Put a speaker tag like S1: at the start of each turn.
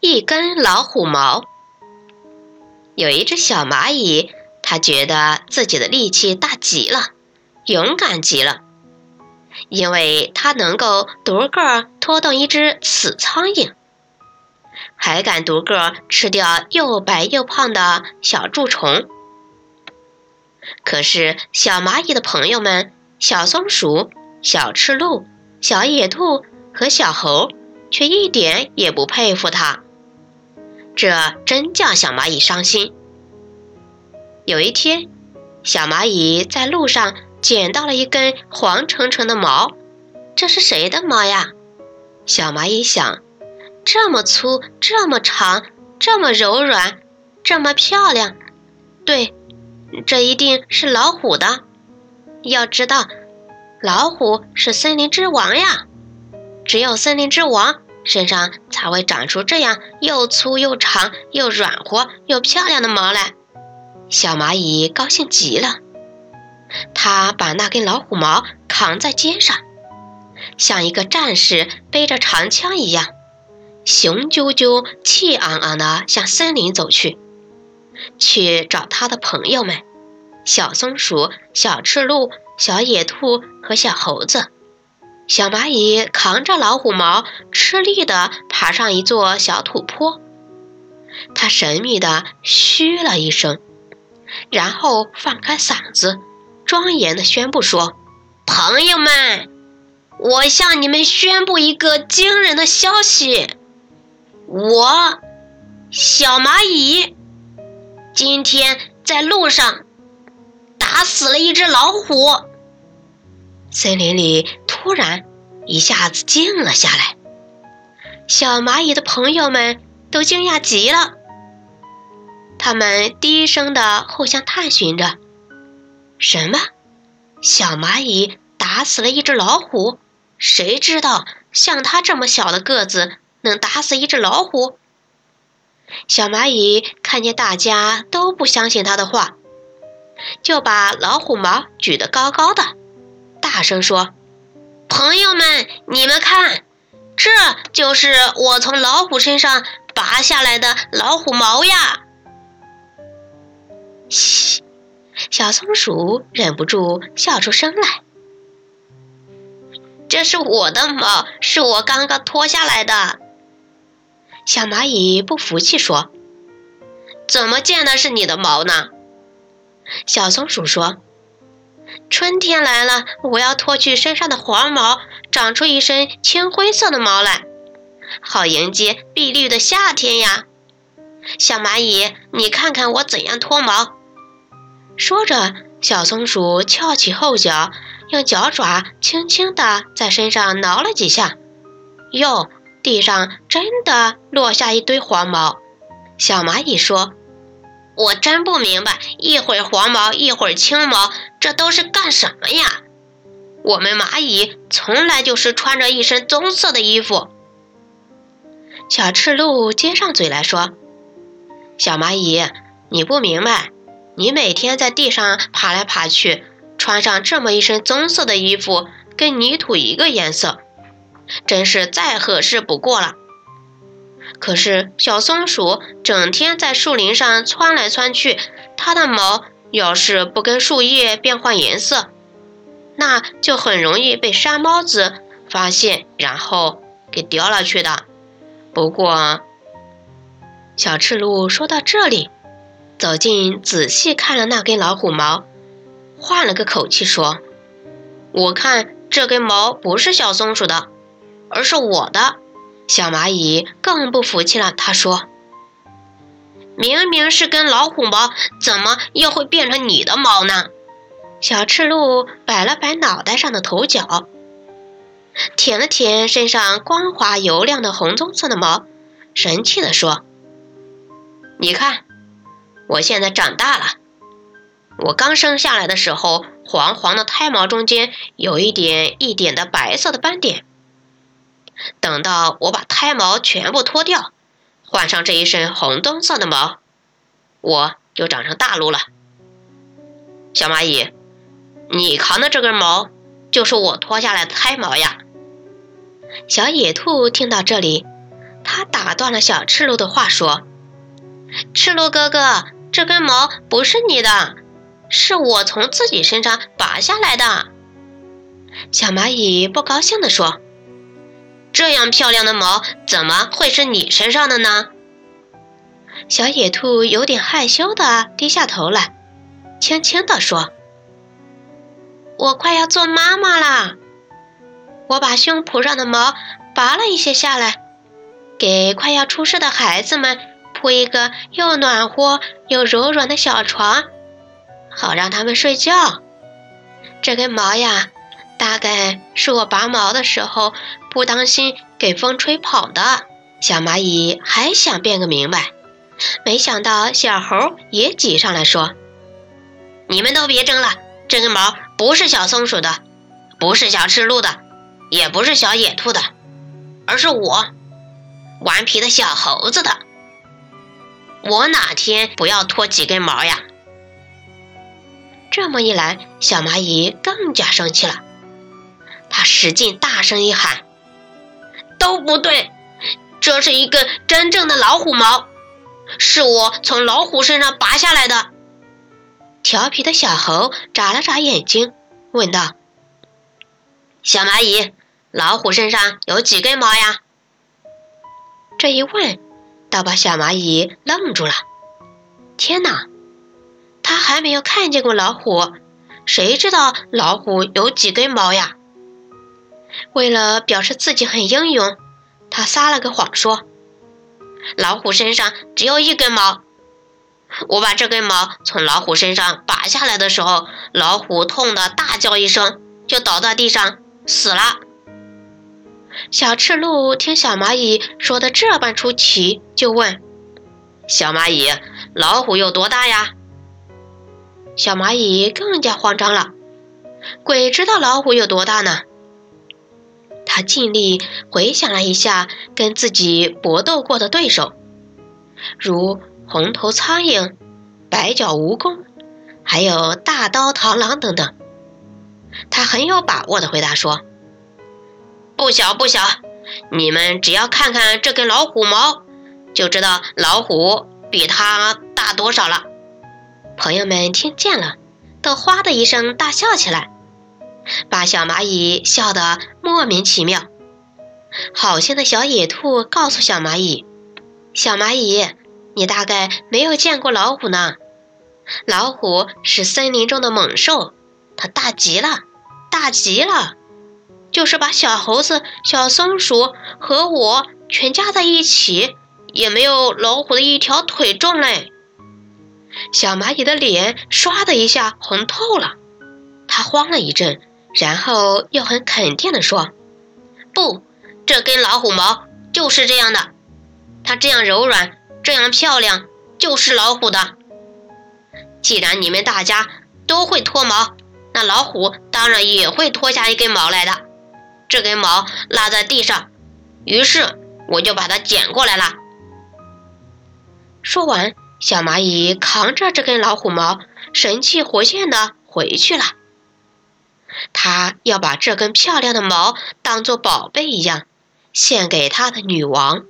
S1: 一根老虎毛。有一只小蚂蚁，它觉得自己的力气大极了，勇敢极了，因为它能够独个拖动一只死苍蝇，还敢独个吃掉又白又胖的小蛀虫。可是，小蚂蚁的朋友们——小松鼠、小赤鹿、小野兔和小猴，却一点也不佩服它。这真叫小蚂蚁伤心。有一天，小蚂蚁在路上捡到了一根黄澄澄的毛，这是谁的毛呀？小蚂蚁想：这么粗，这么长，这么柔软，这么漂亮，对，这一定是老虎的。要知道，老虎是森林之王呀，只有森林之王。身上才会长出这样又粗又长又软和又漂亮的毛来。小蚂蚁高兴极了，它把那根老虎毛扛在肩上，像一个战士背着长枪一样，雄赳赳、气昂昂地向森林走去，去找他的朋友们——小松鼠、小赤鹿、小野兔和小猴子。小蚂蚁扛着老虎毛，吃力地爬上一座小土坡。它神秘地嘘了一声，然后放开嗓子，庄严地宣布说：“朋友们，我向你们宣布一个惊人的消息！我，小蚂蚁，今天在路上打死了一只老虎。”森林里突然一下子静了下来，小蚂蚁的朋友们都惊讶极了。他们低声的互相探寻着：“什么？小蚂蚁打死了一只老虎？谁知道像它这么小的个子能打死一只老虎？”小蚂蚁看见大家都不相信他的话，就把老虎毛举得高高的。大声说：“朋友们，你们看，这就是我从老虎身上拔下来的老虎毛呀！”嘘，小松鼠忍不住笑出声来：“这是我的毛，是我刚刚脱下来的。”小蚂蚁不服气说：“怎么见的是你的毛呢？”小松鼠说。春天来了，我要脱去身上的黄毛，长出一身青灰色的毛来，好迎接碧绿的夏天呀！小蚂蚁，你看看我怎样脱毛。说着，小松鼠翘起后脚，用脚爪轻轻地在身上挠了几下，哟，地上真的落下一堆黄毛。小蚂蚁说。我真不明白，一会儿黄毛，一会儿青毛，这都是干什么呀？我们蚂蚁从来就是穿着一身棕色的衣服。小赤鹿接上嘴来说：“小蚂蚁，你不明白，你每天在地上爬来爬去，穿上这么一身棕色的衣服，跟泥土一个颜色，真是再合适不过了。”可是小松鼠整天在树林上窜来窜去，它的毛要是不跟树叶变换颜色，那就很容易被山猫子发现，然后给叼了去的。不过，小赤鹿说到这里，走近仔细看了那根老虎毛，换了个口气说：“我看这根毛不是小松鼠的，而是我的。”小蚂蚁更不服气了，他说：“明明是根老虎毛，怎么又会变成你的毛呢？”小赤鹿摆了摆脑袋上的头角，舔了舔身上光滑油亮的红棕色的毛，神气地说：“你看，我现在长大了。我刚生下来的时候，黄黄的胎毛中间有一点一点的白色的斑点。”等到我把胎毛全部脱掉，换上这一身红棕色的毛，我就长成大鹿了。小蚂蚁，你扛的这根毛就是我脱下来的胎毛呀。小野兔听到这里，他打断了小赤鹿的话，说：“赤鹿哥哥，这根毛不是你的，是我从自己身上拔下来的。”小蚂蚁不高兴地说：“这样漂亮的毛怎么会是你身上的呢？”小野兔有点害羞的低下头来，轻轻地说：“我快要做妈妈啦，我把胸脯上的毛拔了一些下来，给快要出世的孩子们铺一个又暖和又柔软的小床，好让他们睡觉。这根毛呀。”大概是我拔毛的时候不当心给风吹跑的。小蚂蚁还想辩个明白，没想到小猴也挤上来说：“你们都别争了，这根毛不是小松鼠的，不是小赤鹿的，也不是小野兔的，而是我顽皮的小猴子的。我哪天不要脱几根毛呀？”这么一来，小蚂蚁更加生气了。他使劲大声一喊：“都不对，这是一根真正的老虎毛，是我从老虎身上拔下来的。”调皮的小猴眨了眨眼睛，问道：“小蚂蚁，老虎身上有几根毛呀？”这一问，倒把小蚂蚁愣住了。天哪，他还没有看见过老虎，谁知道老虎有几根毛呀？为了表示自己很英勇，他撒了个谎说：“老虎身上只有一根毛。我把这根毛从老虎身上拔下来的时候，老虎痛得大叫一声，就倒在地上死了。”小赤鹿听小蚂蚁说的这般出奇，就问：“小蚂蚁，老虎有多大呀？”小蚂蚁更加慌张了：“鬼知道老虎有多大呢？”他尽力回想了一下跟自己搏斗过的对手，如红头苍蝇、白脚蜈蚣，还有大刀螳螂等等。他很有把握的回答说：“不小不小，你们只要看看这根老虎毛，就知道老虎比它大多少了。”朋友们听见了，都哗的一声大笑起来。把小蚂蚁笑得莫名其妙。好心的小野兔告诉小蚂蚁：“小蚂蚁，你大概没有见过老虎呢。老虎是森林中的猛兽，它大极了，大极了，就是把小猴子、小松鼠和我全加在一起，也没有老虎的一条腿重嘞。”小蚂蚁的脸唰的一下红透了，它慌了一阵。然后又很肯定地说：“不，这根老虎毛就是这样的，它这样柔软，这样漂亮，就是老虎的。既然你们大家都会脱毛，那老虎当然也会脱下一根毛来的。这根毛落在地上，于是我就把它捡过来了。”说完，小蚂蚁扛着这根老虎毛，神气活现的回去了。他要把这根漂亮的毛当做宝贝一样，献给他的女王。